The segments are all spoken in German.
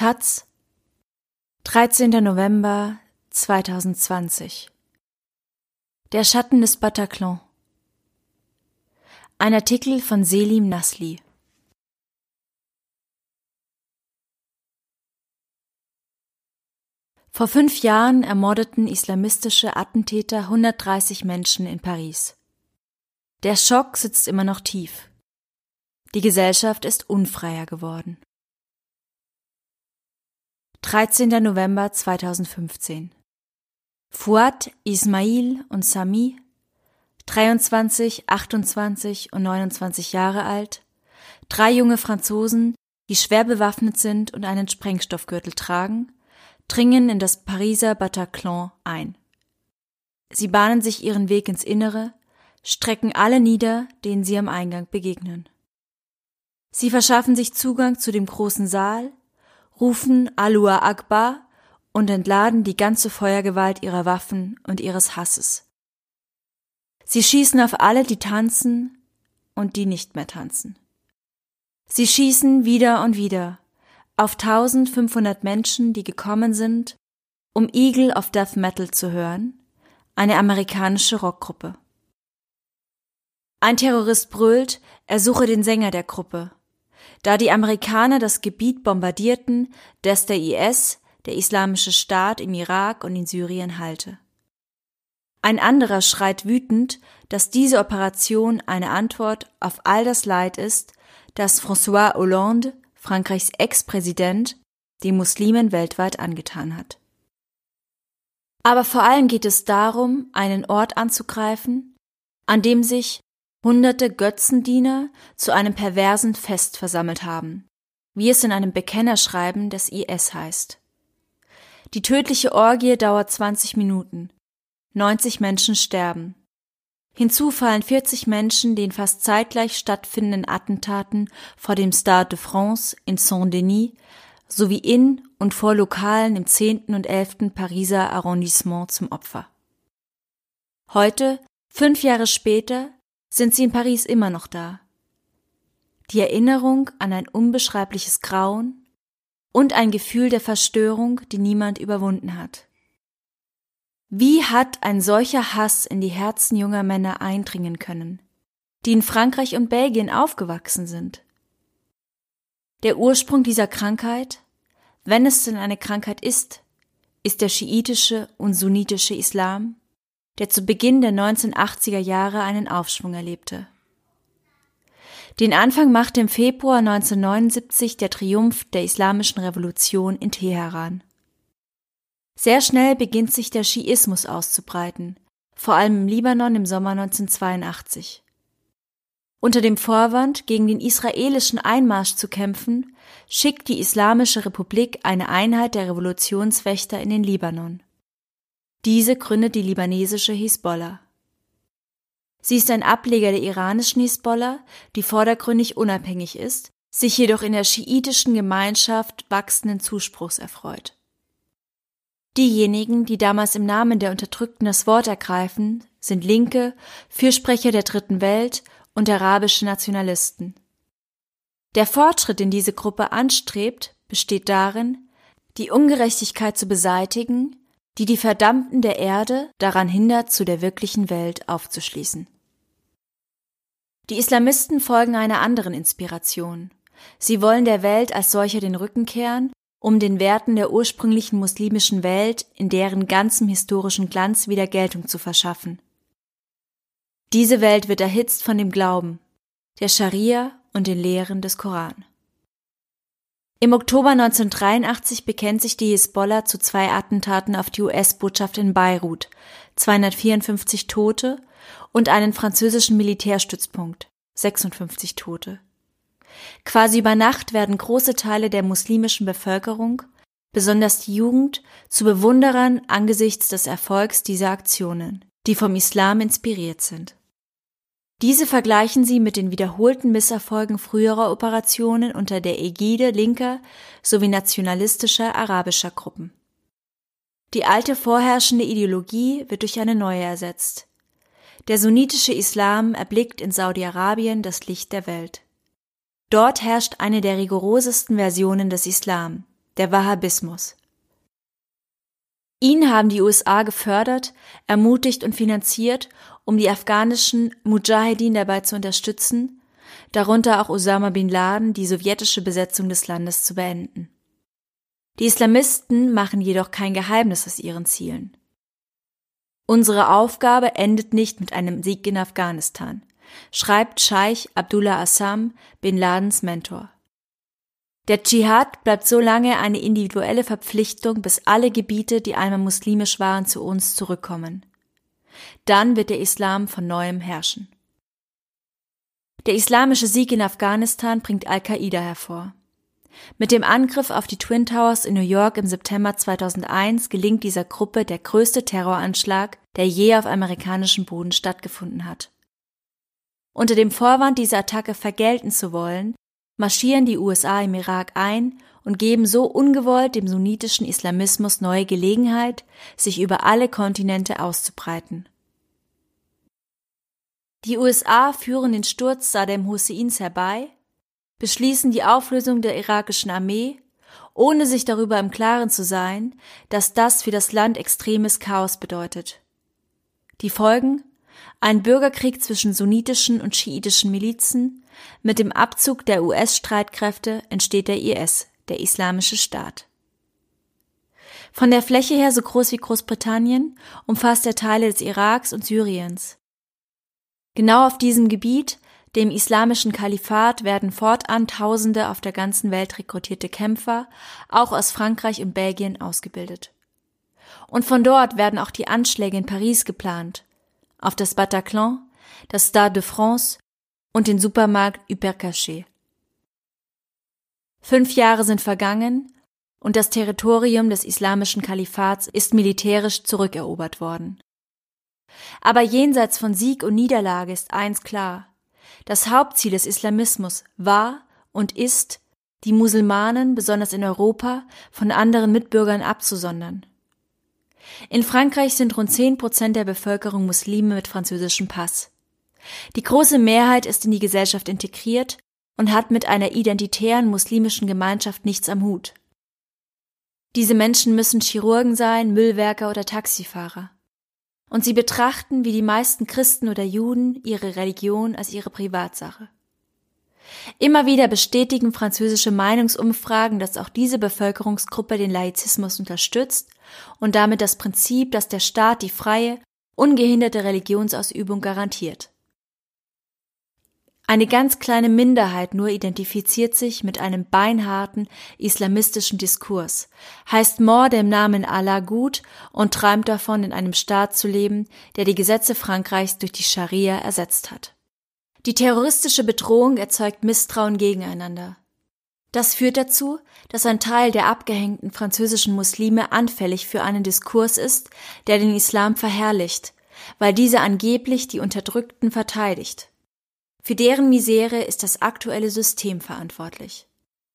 Taz, 13. November 2020 Der Schatten des Bataclan Ein Artikel von Selim Nasli Vor fünf Jahren ermordeten islamistische Attentäter 130 Menschen in Paris. Der Schock sitzt immer noch tief. Die Gesellschaft ist unfreier geworden. 13. November 2015 Fuad, Ismail und Sami, 23, 28 und 29 Jahre alt, drei junge Franzosen, die schwer bewaffnet sind und einen Sprengstoffgürtel tragen, dringen in das Pariser Bataclan ein. Sie bahnen sich ihren Weg ins Innere, strecken alle nieder, denen sie am Eingang begegnen. Sie verschaffen sich Zugang zu dem großen Saal, rufen Alua Akbar und entladen die ganze Feuergewalt ihrer Waffen und ihres Hasses. Sie schießen auf alle, die tanzen und die nicht mehr tanzen. Sie schießen wieder und wieder auf 1500 Menschen, die gekommen sind, um Eagle of Death Metal zu hören, eine amerikanische Rockgruppe. Ein Terrorist brüllt, er suche den Sänger der Gruppe. Da die Amerikaner das Gebiet bombardierten, das der IS, der Islamische Staat im Irak und in Syrien halte. Ein anderer schreit wütend, dass diese Operation eine Antwort auf all das Leid ist, das François Hollande, Frankreichs Ex-Präsident, den Muslimen weltweit angetan hat. Aber vor allem geht es darum, einen Ort anzugreifen, an dem sich hunderte Götzendiener zu einem perversen Fest versammelt haben, wie es in einem Bekennerschreiben des IS heißt. Die tödliche Orgie dauert 20 Minuten. 90 Menschen sterben. Hinzu fallen 40 Menschen den fast zeitgleich stattfindenden Attentaten vor dem Stade de France in Saint-Denis sowie in und vor Lokalen im 10. und 11. Pariser Arrondissement zum Opfer. Heute, fünf Jahre später, sind sie in Paris immer noch da. Die Erinnerung an ein unbeschreibliches Grauen und ein Gefühl der Verstörung, die niemand überwunden hat. Wie hat ein solcher Hass in die Herzen junger Männer eindringen können, die in Frankreich und Belgien aufgewachsen sind? Der Ursprung dieser Krankheit, wenn es denn eine Krankheit ist, ist der schiitische und sunnitische Islam, der zu Beginn der 1980er Jahre einen Aufschwung erlebte. Den Anfang machte im Februar 1979 der Triumph der Islamischen Revolution in Teheran. Sehr schnell beginnt sich der Schiismus auszubreiten, vor allem im Libanon im Sommer 1982. Unter dem Vorwand, gegen den israelischen Einmarsch zu kämpfen, schickt die Islamische Republik eine Einheit der Revolutionswächter in den Libanon. Diese gründet die libanesische Hisbollah. Sie ist ein Ableger der iranischen Hisbollah, die vordergründig unabhängig ist, sich jedoch in der schiitischen Gemeinschaft wachsenden Zuspruchs erfreut. Diejenigen, die damals im Namen der Unterdrückten das Wort ergreifen, sind Linke, Fürsprecher der Dritten Welt und arabische Nationalisten. Der Fortschritt, den diese Gruppe anstrebt, besteht darin, die Ungerechtigkeit zu beseitigen die die Verdammten der Erde daran hindert, zu der wirklichen Welt aufzuschließen. Die Islamisten folgen einer anderen Inspiration. Sie wollen der Welt als solcher den Rücken kehren, um den Werten der ursprünglichen muslimischen Welt in deren ganzem historischen Glanz wieder Geltung zu verschaffen. Diese Welt wird erhitzt von dem Glauben, der Scharia und den Lehren des Koran. Im Oktober 1983 bekennt sich die Hisbollah zu zwei Attentaten auf die US-Botschaft in Beirut, 254 Tote und einen französischen Militärstützpunkt, 56 Tote. Quasi über Nacht werden große Teile der muslimischen Bevölkerung, besonders die Jugend, zu Bewunderern angesichts des Erfolgs dieser Aktionen, die vom Islam inspiriert sind. Diese vergleichen sie mit den wiederholten Misserfolgen früherer Operationen unter der Ägide linker sowie nationalistischer arabischer Gruppen. Die alte vorherrschende Ideologie wird durch eine neue ersetzt. Der sunnitische Islam erblickt in Saudi-Arabien das Licht der Welt. Dort herrscht eine der rigorosesten Versionen des Islam, der Wahhabismus. Ihn haben die USA gefördert, ermutigt und finanziert, um die afghanischen Mujahedin dabei zu unterstützen, darunter auch Osama bin Laden, die sowjetische Besetzung des Landes zu beenden. Die Islamisten machen jedoch kein Geheimnis aus ihren Zielen. Unsere Aufgabe endet nicht mit einem Sieg in Afghanistan, schreibt Scheich Abdullah Assam, Bin Ladens Mentor. Der Dschihad bleibt so lange eine individuelle Verpflichtung, bis alle Gebiete, die einmal muslimisch waren, zu uns zurückkommen. Dann wird der Islam von neuem herrschen. Der islamische Sieg in Afghanistan bringt Al-Qaida hervor. Mit dem Angriff auf die Twin Towers in New York im September 2001 gelingt dieser Gruppe der größte Terroranschlag, der je auf amerikanischem Boden stattgefunden hat. Unter dem Vorwand, diese Attacke vergelten zu wollen, marschieren die USA im Irak ein und geben so ungewollt dem sunnitischen Islamismus neue Gelegenheit, sich über alle Kontinente auszubreiten. Die USA führen den Sturz Saddam Husseins herbei, beschließen die Auflösung der irakischen Armee, ohne sich darüber im Klaren zu sein, dass das für das Land extremes Chaos bedeutet. Die Folgen ein Bürgerkrieg zwischen sunnitischen und schiitischen Milizen. Mit dem Abzug der US-Streitkräfte entsteht der IS, der Islamische Staat. Von der Fläche her so groß wie Großbritannien umfasst er Teile des Iraks und Syriens. Genau auf diesem Gebiet, dem islamischen Kalifat, werden fortan Tausende auf der ganzen Welt rekrutierte Kämpfer, auch aus Frankreich und Belgien, ausgebildet. Und von dort werden auch die Anschläge in Paris geplant, auf das Bataclan, das Stade de France und den Supermarkt Hypercaché. Fünf Jahre sind vergangen und das Territorium des islamischen Kalifats ist militärisch zurückerobert worden. Aber jenseits von Sieg und Niederlage ist eins klar. Das Hauptziel des Islamismus war und ist, die Musulmanen, besonders in Europa, von anderen Mitbürgern abzusondern. In Frankreich sind rund zehn Prozent der Bevölkerung Muslime mit französischem Pass. Die große Mehrheit ist in die Gesellschaft integriert und hat mit einer identitären muslimischen Gemeinschaft nichts am Hut. Diese Menschen müssen Chirurgen sein, Müllwerker oder Taxifahrer. Und sie betrachten, wie die meisten Christen oder Juden, ihre Religion als ihre Privatsache. Immer wieder bestätigen französische Meinungsumfragen, dass auch diese Bevölkerungsgruppe den Laizismus unterstützt und damit das Prinzip, dass der Staat die freie, ungehinderte Religionsausübung garantiert. Eine ganz kleine Minderheit nur identifiziert sich mit einem beinharten islamistischen Diskurs, heißt Morde im Namen Allah gut und träumt davon, in einem Staat zu leben, der die Gesetze Frankreichs durch die Scharia ersetzt hat. Die terroristische Bedrohung erzeugt Misstrauen gegeneinander. Das führt dazu, dass ein Teil der abgehängten französischen Muslime anfällig für einen Diskurs ist, der den Islam verherrlicht, weil dieser angeblich die Unterdrückten verteidigt. Für deren Misere ist das aktuelle System verantwortlich.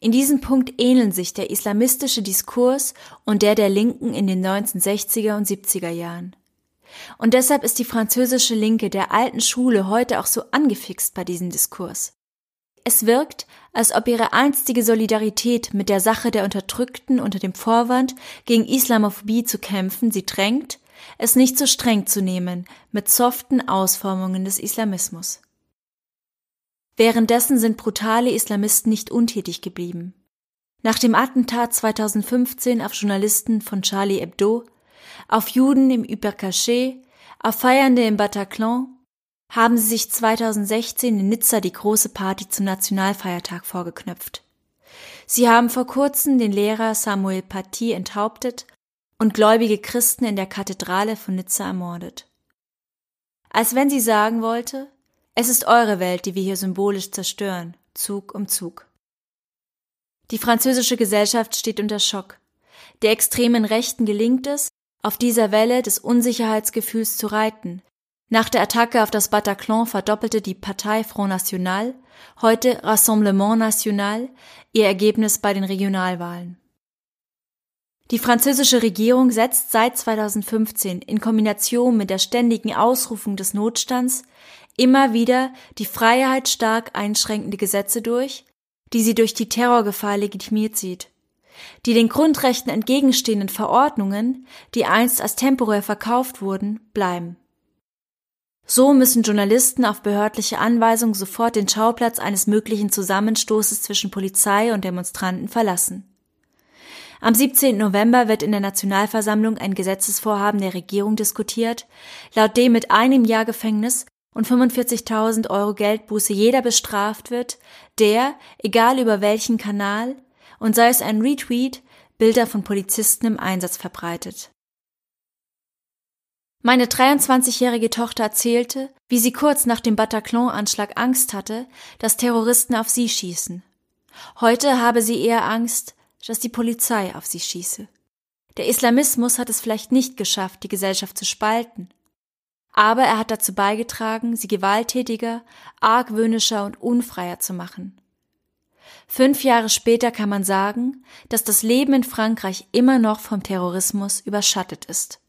In diesem Punkt ähneln sich der islamistische Diskurs und der der Linken in den 1960er und 70er Jahren. Und deshalb ist die französische Linke der alten Schule heute auch so angefixt bei diesem Diskurs. Es wirkt, als ob ihre einstige Solidarität mit der Sache der Unterdrückten unter dem Vorwand, gegen Islamophobie zu kämpfen, sie drängt, es nicht so streng zu nehmen mit soften Ausformungen des Islamismus. Währenddessen sind brutale Islamisten nicht untätig geblieben. Nach dem Attentat 2015 auf Journalisten von Charlie Hebdo auf Juden im Hypercaché, auf Feiernde im Bataclan haben sie sich 2016 in Nizza die große Party zum Nationalfeiertag vorgeknöpft. Sie haben vor kurzem den Lehrer Samuel Paty enthauptet und gläubige Christen in der Kathedrale von Nizza ermordet. Als wenn sie sagen wollte, es ist eure Welt, die wir hier symbolisch zerstören, Zug um Zug. Die französische Gesellschaft steht unter Schock. Der extremen Rechten gelingt es, auf dieser Welle des Unsicherheitsgefühls zu reiten. Nach der Attacke auf das Bataclan verdoppelte die Partei Front National, heute Rassemblement National, ihr Ergebnis bei den Regionalwahlen. Die französische Regierung setzt seit 2015 in Kombination mit der ständigen Ausrufung des Notstands immer wieder die Freiheit stark einschränkende Gesetze durch, die sie durch die Terrorgefahr legitimiert sieht. Die den Grundrechten entgegenstehenden Verordnungen, die einst als temporär verkauft wurden, bleiben. So müssen Journalisten auf behördliche Anweisung sofort den Schauplatz eines möglichen Zusammenstoßes zwischen Polizei und Demonstranten verlassen. Am 17. November wird in der Nationalversammlung ein Gesetzesvorhaben der Regierung diskutiert, laut dem mit einem Jahr Gefängnis und 45.000 Euro Geldbuße jeder bestraft wird, der, egal über welchen Kanal, und sei es ein Retweet, Bilder von Polizisten im Einsatz verbreitet. Meine 23-jährige Tochter erzählte, wie sie kurz nach dem Bataclan-Anschlag Angst hatte, dass Terroristen auf sie schießen. Heute habe sie eher Angst, dass die Polizei auf sie schieße. Der Islamismus hat es vielleicht nicht geschafft, die Gesellschaft zu spalten, aber er hat dazu beigetragen, sie gewalttätiger, argwöhnischer und unfreier zu machen. Fünf Jahre später kann man sagen, dass das Leben in Frankreich immer noch vom Terrorismus überschattet ist.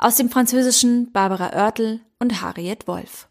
Aus dem Französischen Barbara Oertel und Harriet Wolf